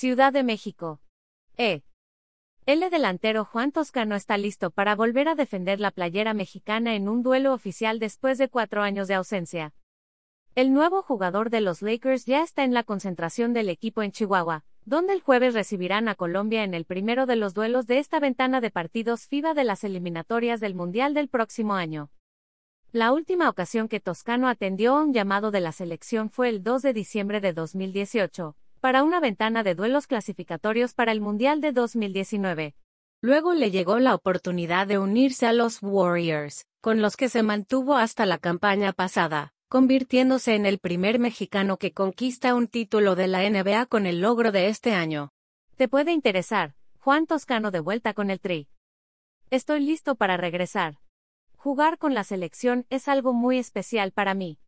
Ciudad de México. E. El delantero Juan Toscano está listo para volver a defender la playera mexicana en un duelo oficial después de cuatro años de ausencia. El nuevo jugador de los Lakers ya está en la concentración del equipo en Chihuahua, donde el jueves recibirán a Colombia en el primero de los duelos de esta ventana de partidos FIBA de las eliminatorias del Mundial del próximo año. La última ocasión que Toscano atendió a un llamado de la selección fue el 2 de diciembre de 2018, para una ventana de duelos clasificatorios para el Mundial de 2019. Luego le llegó la oportunidad de unirse a los Warriors, con los que se mantuvo hasta la campaña pasada, convirtiéndose en el primer mexicano que conquista un título de la NBA con el logro de este año. Te puede interesar, Juan Toscano de vuelta con el Tri. Estoy listo para regresar. Jugar con la selección es algo muy especial para mí.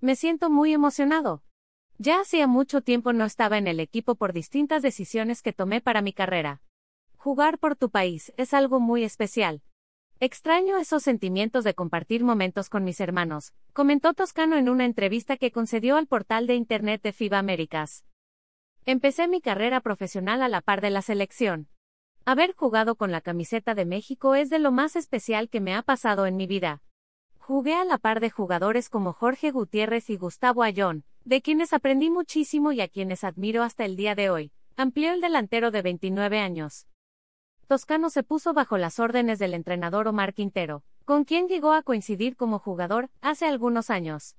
Me siento muy emocionado. Ya hacía mucho tiempo no estaba en el equipo por distintas decisiones que tomé para mi carrera. Jugar por tu país es algo muy especial. Extraño esos sentimientos de compartir momentos con mis hermanos, comentó Toscano en una entrevista que concedió al portal de Internet de FIBA Américas. Empecé mi carrera profesional a la par de la selección. Haber jugado con la camiseta de México es de lo más especial que me ha pasado en mi vida. Jugué a la par de jugadores como Jorge Gutiérrez y Gustavo Ayón, de quienes aprendí muchísimo y a quienes admiro hasta el día de hoy, amplió el delantero de 29 años. Toscano se puso bajo las órdenes del entrenador Omar Quintero, con quien llegó a coincidir como jugador hace algunos años.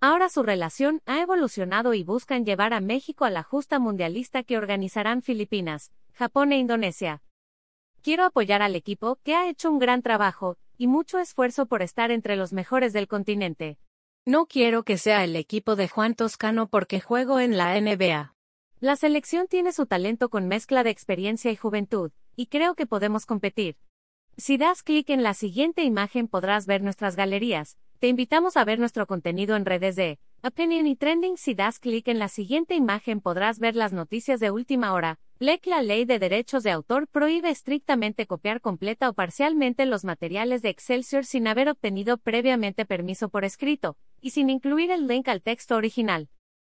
Ahora su relación ha evolucionado y buscan llevar a México a la justa mundialista que organizarán Filipinas, Japón e Indonesia. Quiero apoyar al equipo, que ha hecho un gran trabajo, y mucho esfuerzo por estar entre los mejores del continente. No quiero que sea el equipo de Juan Toscano porque juego en la NBA. La selección tiene su talento con mezcla de experiencia y juventud, y creo que podemos competir. Si das clic en la siguiente imagen podrás ver nuestras galerías. Te invitamos a ver nuestro contenido en redes de Opinion y Trending. Si das clic en la siguiente imagen podrás ver las noticias de última hora, LEC La ley de derechos de autor prohíbe estrictamente copiar completa o parcialmente los materiales de Excelsior sin haber obtenido previamente permiso por escrito, y sin incluir el link al texto original.